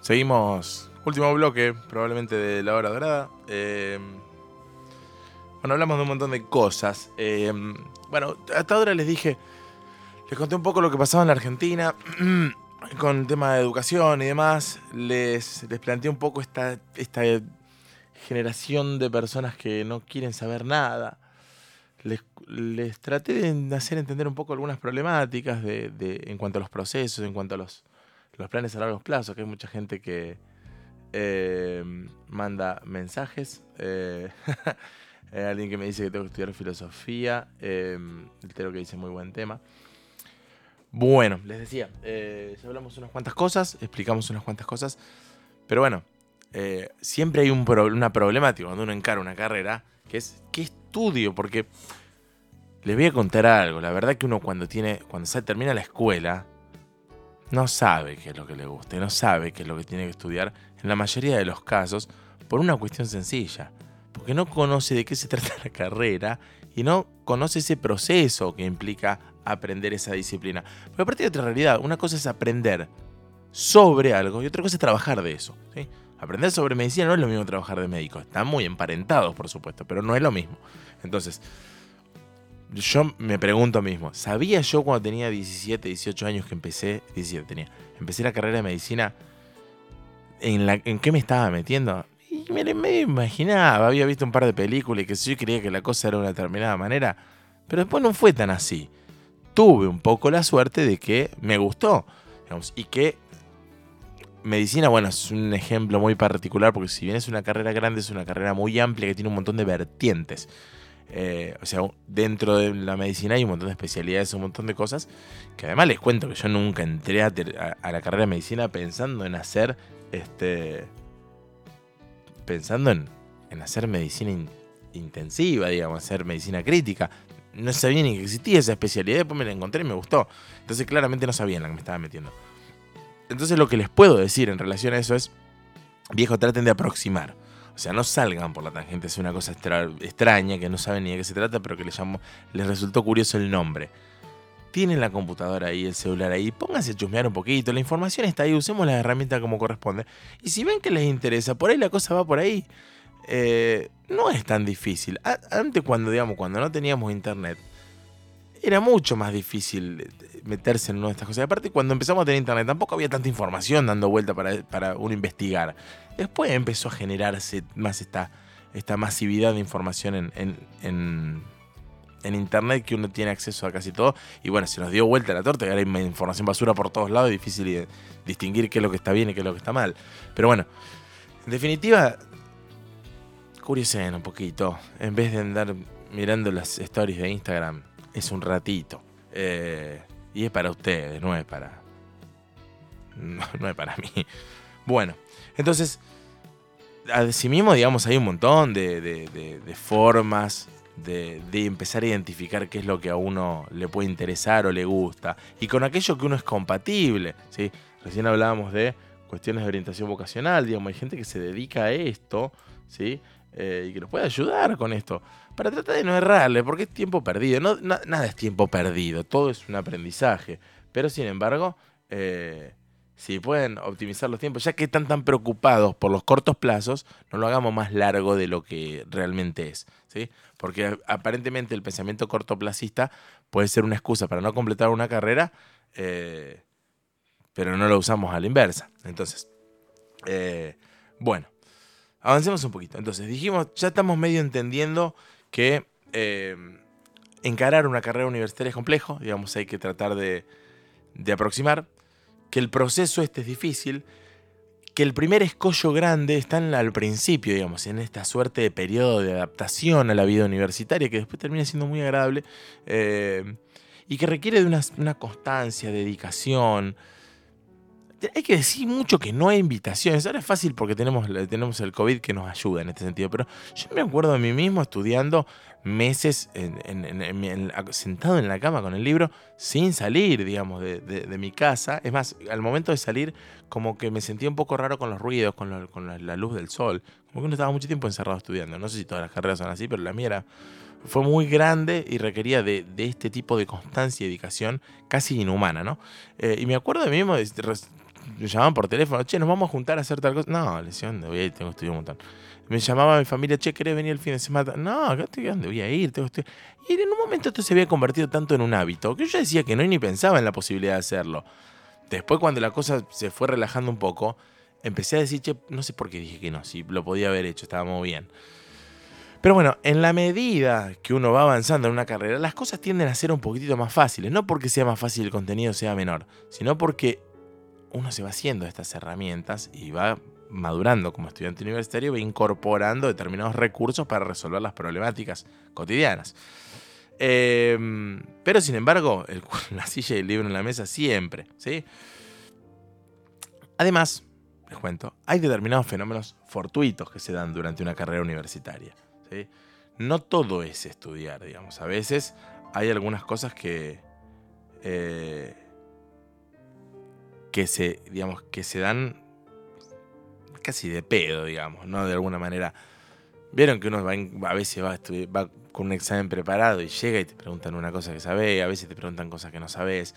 Seguimos. Último bloque, probablemente de la hora dorada. Eh, bueno, hablamos de un montón de cosas. Eh, bueno, hasta ahora les dije, les conté un poco lo que pasaba en la Argentina con el tema de educación y demás. Les, les planteé un poco esta, esta generación de personas que no quieren saber nada. Les, les traté de hacer entender un poco algunas problemáticas de, de- en cuanto a los procesos, en cuanto a los, los planes a largo plazo, que hay mucha gente que eh, manda mensajes. eh, hay alguien que me dice que tengo que estudiar filosofía. eh, el Tero que dice muy buen tema. Bueno, les decía, eh, ya hablamos unas cuantas cosas, explicamos unas cuantas cosas, pero bueno, eh, siempre hay un una problemática cuando uno encara una carrera, que es ¿qué estudio? Porque les voy a contar algo, la verdad que uno cuando tiene, cuando se termina la escuela, no sabe qué es lo que le gusta, no sabe qué es lo que tiene que estudiar, en la mayoría de los casos, por una cuestión sencilla, porque no conoce de qué se trata la carrera y no conoce ese proceso que implica aprender esa disciplina. Porque aparte de otra realidad, una cosa es aprender sobre algo y otra cosa es trabajar de eso. Aprender sobre medicina no es lo mismo que trabajar de médico. Están muy emparentados, por supuesto, pero no es lo mismo. Entonces, yo me pregunto mismo, ¿sabía yo cuando tenía 17, 18 años que empecé, 17 tenía, empecé la carrera de medicina, en, la, qué me estaba metiendo? Y me medio imaginaba, había visto un par de películas y que yo creía que la cosa era de una determinada manera, pero después no fue tan así. Tuve un poco la suerte de que me gustó, y que medicina, bueno, es un ejemplo muy particular porque si bien es una carrera grande, es una carrera muy amplia que tiene un montón de vertientes. Eh, o sea, dentro de la medicina hay un montón de especialidades, un montón de cosas. Que además les cuento que yo nunca entré a, la carrera de medicina pensando en hacer. Este. Pensando en, en hacer medicina in- intensiva, digamos, hacer medicina crítica. No sabía ni que existía esa especialidad, después me la encontré y me gustó. Entonces, claramente no sabía en la que me estaba metiendo. Entonces, lo que les puedo decir en relación a eso es: viejo, traten de aproximar. O sea, no salgan por la tangente, es una cosa extra- extraña que no saben ni de qué se trata, pero que les, llamó, les resultó curioso el nombre. Tienen la computadora ahí, el celular ahí, pónganse a chusmear un poquito, la información está ahí, usemos la herramienta como corresponde. Y si ven que les interesa, por ahí la cosa va por ahí, eh, no es tan difícil. Antes cuando, digamos, cuando no teníamos internet, era mucho más difícil eh, meterse en una de estas cosas. Y aparte, cuando empezamos a tener internet, tampoco había tanta información dando vuelta para, para uno investigar. Después empezó a generarse más esta, esta masividad de información en, en- en- internet que uno tiene acceso a casi todo. Y bueno, se nos dio vuelta la torta y ahora hay información basura por todos lados, difícil de distinguir qué es lo que está bien y qué es lo que está mal. Pero bueno, en definitiva, curiosen un poquito. En vez de andar mirando las stories de Instagram, es un ratito. Eh, y es para ustedes, no es para. No, es para mí. Bueno, entonces, asimismo, digamos, hay un montón de, de- formas de, de empezar a identificar qué es lo que a uno le puede interesar o le gusta. Y con aquello que uno es compatible. ¿sí? Recién hablábamos de cuestiones de orientación vocacional, digamos, hay gente que se dedica a esto, ¿sí? Eh, y que nos puede ayudar con esto. Para tratar de no errarle, porque es tiempo perdido. Nada es tiempo perdido, todo es un aprendizaje. Pero sin embargo, eh, si pueden optimizar los tiempos, ya que están tan preocupados por los cortos plazos, no lo hagamos más largo de lo que realmente es. ¿sí? Porque aparentemente el pensamiento cortoplacista puede ser una excusa para no completar una carrera, eh, pero no lo usamos a la inversa. Entonces, eh, bueno, avancemos un poquito. Entonces, dijimos, ya estamos medio entendiendo que eh, encarar una carrera universitaria es complejo, digamos, hay que tratar de, de aproximar, que el proceso este es difícil, que el primer escollo grande está en al principio, digamos, en esta suerte de periodo de adaptación a la vida universitaria, que después termina siendo muy agradable, eh, y que requiere de una constancia, dedicación. Hay que decir mucho que no hay invitaciones. Ahora es fácil porque tenemos, tenemos el COVID que nos ayuda en este sentido. Pero yo me acuerdo de mí mismo estudiando meses sentado en la cama con el libro sin salir, digamos, de, mi casa. Es más, al momento de salir, como que me sentía un poco raro con los ruidos, con, la, luz del sol. Como que uno estaba mucho tiempo encerrado estudiando. No sé si todas las carreras son así, pero la mía era, fue muy grande y requería de, este tipo de constancia y dedicación casi inhumana, ¿no? Eh, y me acuerdo de mí mismo, me llamaban por teléfono, che, nos vamos a juntar a hacer tal cosa. No, le decía, ¿dónde voy a ir? Tengo estudio un montón. Me llamaba mi familia, che, ¿querés venir el fin de semana? No, acá estoy, ¿dónde voy a ir? Tengo estudio. Y en un momento esto se había convertido tanto en un hábito que yo decía que no y ni pensaba en la posibilidad de hacerlo. Después, cuando la cosa se fue relajando un poco, empecé a decir, che, no sé por qué dije que no, si lo podía haber hecho, estábamos bien. Pero bueno, en la medida que uno va avanzando en una carrera, las cosas tienden a ser un poquitito más fáciles. No porque sea más fácil el contenido sea menor, sino porque uno se va haciendo estas herramientas y va madurando como estudiante universitario, va incorporando determinados recursos para resolver las problemáticas cotidianas. Eh, pero sin embargo, la silla y el libro en la mesa siempre, ¿sí? Además, les cuento, hay determinados fenómenos fortuitos que se dan durante una carrera universitaria. ¿sí? No todo es estudiar, digamos. A veces hay algunas cosas que, eh, que, se, digamos, que se dan casi de pedo, digamos, ¿no? De alguna manera. Vieron que uno va a veces va, va con un examen preparado y llega y te preguntan una cosa que sabés, a veces te preguntan cosas que no sabés.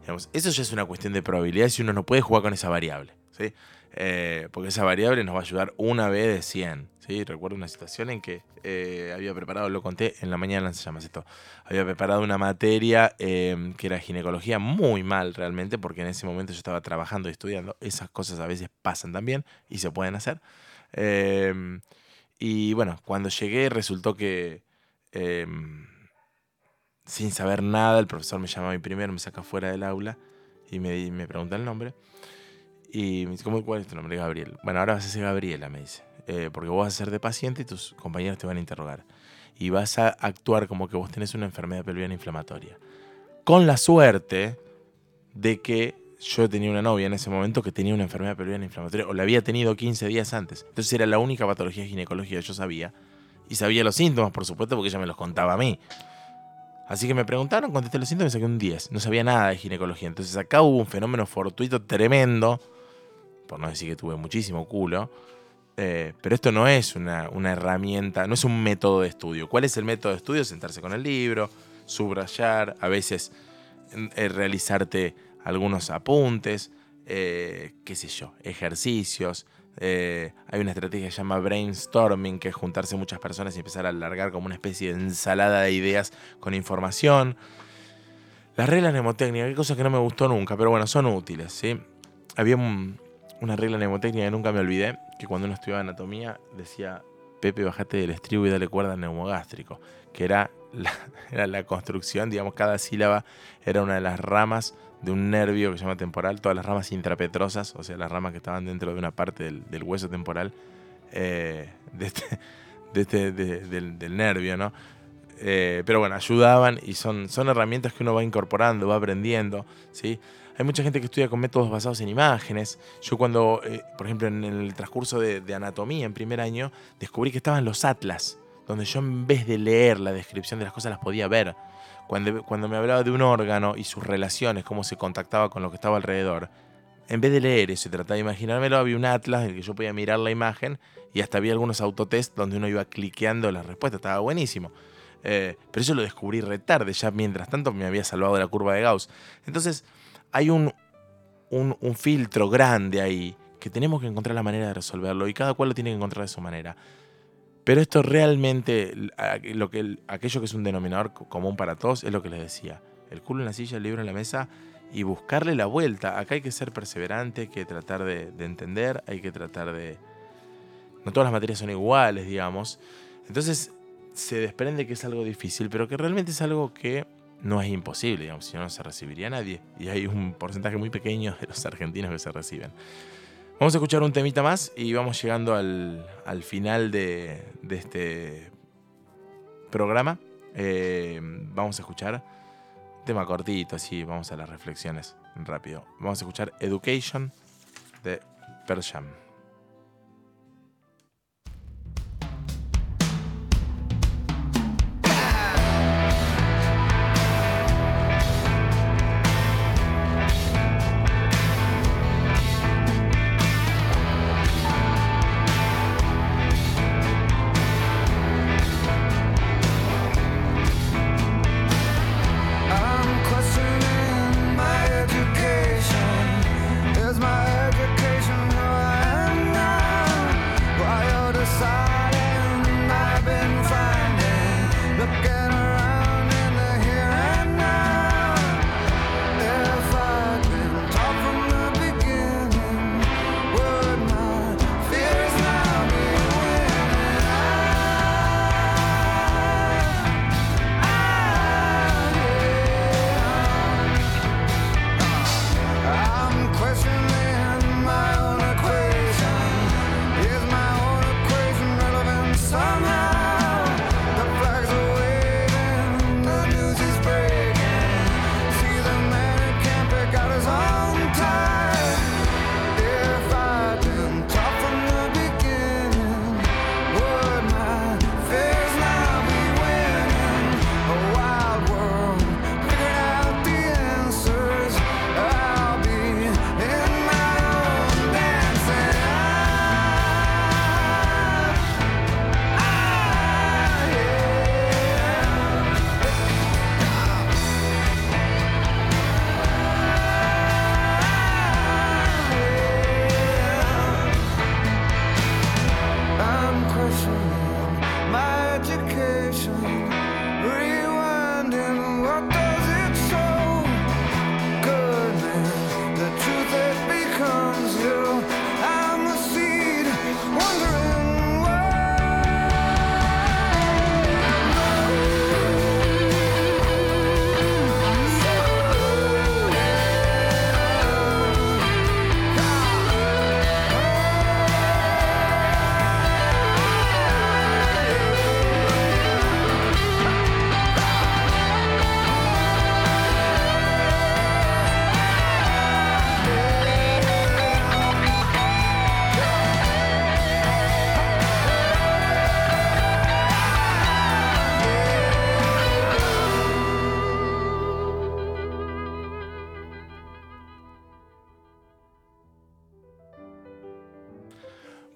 Digamos, eso ya es una cuestión de probabilidad y uno no puede jugar con esa variable. ¿sí? Eh, porque esa variable nos va a ayudar una vez de 100. ¿sí? Recuerdo una situación en que eh, había preparado, lo conté en la mañana, se llama esto, había preparado una materia eh, que era ginecología muy mal realmente, porque en ese momento yo estaba trabajando y estudiando. Esas cosas a veces pasan también y se pueden hacer. Y bueno, cuando llegué resultó que sin saber nada, el profesor me llama a mí primero, me saca fuera del aula y me pregunta el nombre. Y me dice, ¿cómo, ¿cuál es tu nombre? Gabriel. Bueno, ahora vas a ser Gabriela, me dice. eh, porque vos vas a ser de paciente y tus compañeros te van a interrogar. Y vas a actuar como que vos tenés una enfermedad pelviana inflamatoria. Con la suerte de que yo tenía una novia en ese momento que tenía una enfermedad pelviana inflamatoria, o la había tenido 15 días antes. Entonces era la única patología ginecológica que yo sabía. Y sabía los síntomas, por supuesto, porque ella me los contaba a mí. Así que me preguntaron, contesté los síntomas y saqué un 10. No sabía nada de ginecología. Entonces acá hubo un fenómeno fortuito tremendo, por no decir que tuve muchísimo culo. eh, pero esto no es una, una herramienta, no es un método de estudio. ¿Cuál es el método de estudio? Sentarse con el libro, subrayar, a veces eh, realizarte algunos apuntes, eh, qué sé yo, ejercicios. hay una estrategia que se llama brainstorming, que es juntarse muchas personas y empezar a alargar como una especie de ensalada de ideas con información. Las reglas mnemotécnicas, hay cosas que no me gustó nunca, pero bueno, son útiles, ¿sí? Había un- una regla mnemotécnica que nunca me olvidé, que cuando uno estudiaba anatomía decía, Pepe, bajate del estribo y dale cuerda al neumogástrico, que era la, era la construcción, digamos, cada sílaba era una de las ramas de un nervio que se llama temporal, todas las ramas intrapetrosas, o sea, las ramas que estaban dentro de una parte del, del hueso temporal eh, de este, de este- de- del, del nervio, ¿no? Eh, pero bueno, ayudaban y son, son herramientas que uno va incorporando, va aprendiendo, ¿sí? Hay mucha gente que estudia con métodos basados en imágenes. Yo cuando, eh, por ejemplo, en el transcurso de, anatomía en primer año, descubrí que estaban los atlas, donde yo en vez de leer la descripción de las cosas las podía ver. Cuando, cuando me hablaba de un órgano y sus relaciones, cómo se contactaba con lo que estaba alrededor, en vez de leer eso y tratar de imaginármelo, había un atlas en el que yo podía mirar la imagen y hasta había algunos autotest donde uno iba cliqueando las respuestas. Estaba buenísimo. Eh, pero eso lo descubrí retarde, ya mientras tanto me había salvado la curva de Gauss. Entonces, hay un, un, filtro grande ahí que tenemos que encontrar la manera de resolverlo y cada cual lo tiene que encontrar de su manera. Pero esto realmente, lo que, el- aquello que es un denominador co- común para todos, es lo que les decía. El culo en la silla, el libro en la mesa y buscarle la vuelta. Acá hay que ser perseverante, hay que tratar de entender, hay que tratar de... No todas las materias son iguales, digamos. Entonces se desprende que es algo difícil, pero que realmente es algo que no es imposible, digamos, si no, no se recibiría nadie. Y hay un porcentaje muy pequeño de los argentinos que se reciben. Vamos a escuchar un temita más y vamos llegando al, al final de, este programa. Eh, vamos a escuchar tema cortito, así vamos a las reflexiones rápido. Vamos a escuchar Education de Pearl Jam.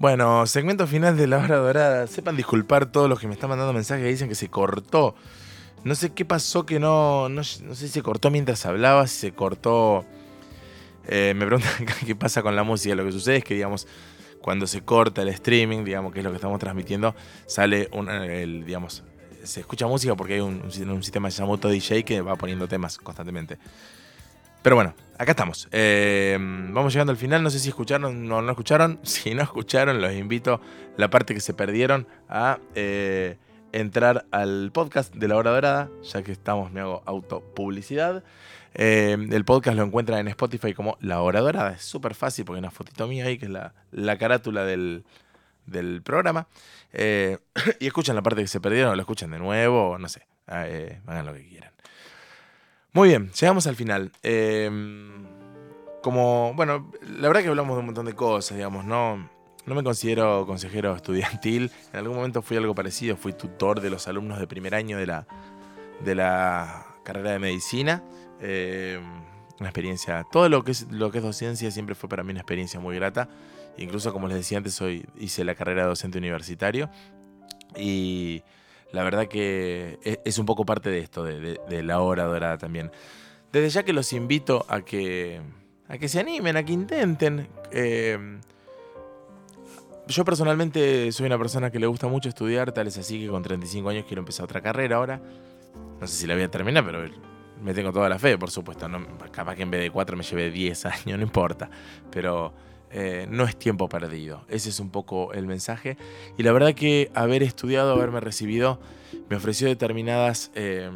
Bueno, segmento final de la hora dorada. Sepan disculpar todos los que me están mandando mensajes que dicen que se cortó. No sé qué pasó que no. No, sé si se cortó mientras hablaba, si se cortó. Eh, me preguntan qué pasa con la música. Lo que sucede es que, digamos, cuando se corta el streaming, digamos, que es lo que estamos transmitiendo, sale un, el, digamos, se escucha música porque hay un, un, sistema llamado DJ que va poniendo temas constantemente. Pero bueno, acá estamos. Eh, vamos llegando al final. No sé si escucharon o no escucharon. Si no escucharon, los invito, la parte que se perdieron, a eh, entrar al podcast de la hora dorada, ya que estamos, me hago autopublicidad. Eh, el podcast lo encuentran en Spotify como La Hora Dorada. Es súper fácil porque hay una fotito mía ahí que es la, la carátula del, del programa. Y escuchan la parte que se perdieron, o lo escuchan de nuevo, no sé. Eh, hagan lo que quieran. Muy bien, llegamos al final. Eh, como, bueno, la verdad que hablamos de un montón de cosas, digamos, no, no me considero consejero estudiantil. En algún momento fui algo parecido, fui tutor de los alumnos de primer año de la, de la carrera de medicina. Eh, una experiencia, todo lo que, es, lo que es docencia siempre fue para mí una experiencia muy grata. Incluso, como les decía antes, hoy hice la carrera de docente universitario. Y la verdad que es, es un poco parte de esto, de, la hora dorada también. Desde ya que los invito a que, a que se animen, a que intenten. Eh, yo personalmente soy una persona que le gusta mucho estudiar, tal es así que con 35 años quiero empezar otra carrera ahora. No sé si la voy a terminar, pero me tengo toda la fe, por supuesto. No, capaz que en vez de 4 me lleve 10 años, no importa. Pero eh, no es tiempo perdido. Ese es un poco el mensaje. Y la verdad que haber estudiado, haberme recibido, me ofreció determinadas, eh,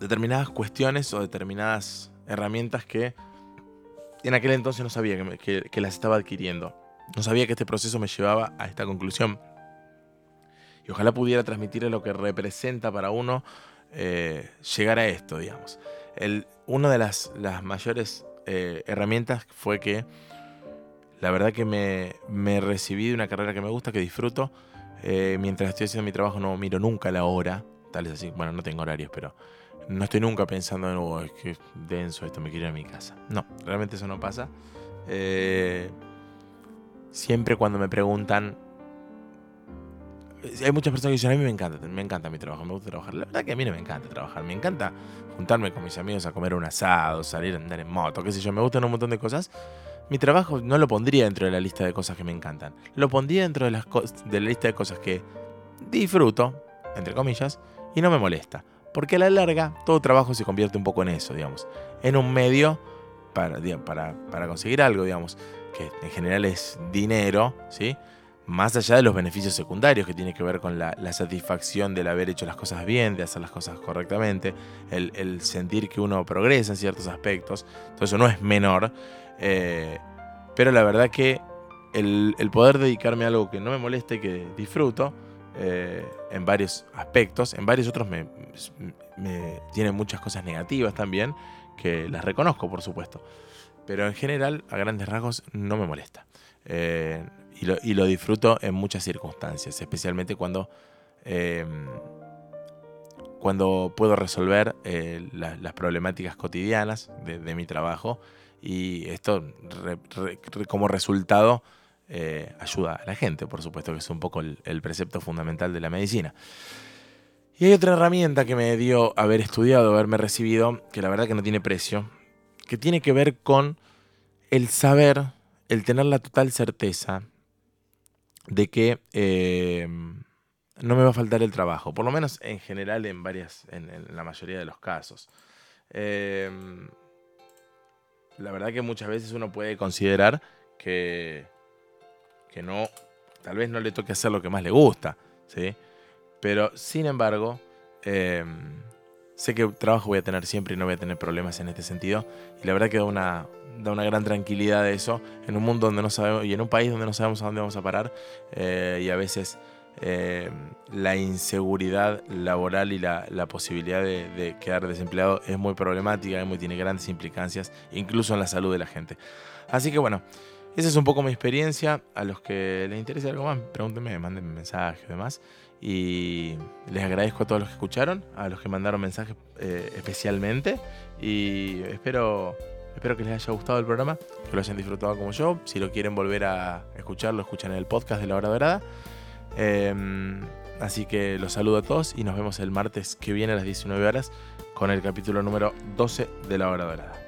determinadas cuestiones o determinadas herramientas que en aquel entonces no sabía que, las estaba adquiriendo. No sabía que este proceso me llevaba a esta conclusión. Y ojalá pudiera transmitirle lo que representa para uno eh, llegar a esto, digamos. El, una de las, las mayores eh, herramientas fue que la verdad que me, me, recibí de una carrera que me gusta, que disfruto. Eh, mientras estoy haciendo mi trabajo no miro nunca la hora. Tal es así, bueno, no tengo horarios, pero no estoy nunca pensando en, oh, es que denso esto, me quiero ir a mi casa. No, realmente eso no pasa. Eh, siempre cuando me preguntan. Hay muchas personas que dicen, a mí me encanta, me encanta mi trabajo, me gusta trabajar. La verdad que a mí no me encanta trabajar, me encanta juntarme con mis amigos a comer un asado, salir a andar en moto, qué sé yo, me gustan un montón de cosas. Mi trabajo no lo pondría dentro de la lista de cosas que me encantan. Lo pondría dentro de, las de la lista de cosas que disfruto, entre comillas, y no me molesta. Porque a la larga todo trabajo se convierte un poco en eso, digamos. En un medio para, para, para conseguir algo, digamos que en general es dinero, ¿sí? Más allá de los beneficios secundarios que tiene que ver con la, satisfacción del haber hecho las cosas bien, de hacer las cosas correctamente, el, sentir que uno progresa en ciertos aspectos, todo eso no es menor, eh, pero la verdad que el, poder dedicarme a algo que no me molesta y que disfruto, eh, en varios aspectos, en varios otros me, me tiene muchas cosas negativas también, que las reconozco por supuesto pero en general, a grandes rasgos, no me molesta. Eh, y, lo, disfruto en muchas circunstancias, especialmente cuando, eh, cuando puedo resolver eh, la, las problemáticas cotidianas de, mi trabajo y esto como resultado eh, ayuda a la gente, por supuesto, que es un poco el precepto fundamental de la medicina. Y hay otra herramienta que me dio haber estudiado, haberme recibido, que la verdad que no tiene precio, que tiene que ver con el saber, el tener la total certeza de que eh, no me va a faltar el trabajo, por lo menos en general en varias, en, la mayoría de los casos. Eh, la verdad que muchas veces uno puede considerar que, que no, tal vez no le toque hacer lo que más le gusta, ¿sí? Pero sin embargo, eh, sé que trabajo voy a tener siempre y no voy a tener problemas en este sentido. Y la verdad que da una, da una gran tranquilidad de eso en un mundo donde no sabemos y en un país donde no sabemos a dónde vamos a parar. Eh, y a veces eh, la inseguridad laboral y la, la posibilidad de, de, quedar desempleado es muy problemática y muy, tiene grandes implicancias, incluso en la salud de la gente. Así que bueno. Esa es un poco mi experiencia. A los que les interese algo más, pregúntenme, manden mensajes y demás. Y les agradezco a todos los que escucharon, a los que mandaron mensajes eh, especialmente. Y espero Espero que les haya gustado el programa, que lo hayan disfrutado como yo. Si lo quieren volver a escucharlo, escuchan en el podcast de La Hora Dorada. Em, así que los saludo a todos y nos vemos el martes que viene a las 19 horas con el capítulo número 12 de La Hora Dorada.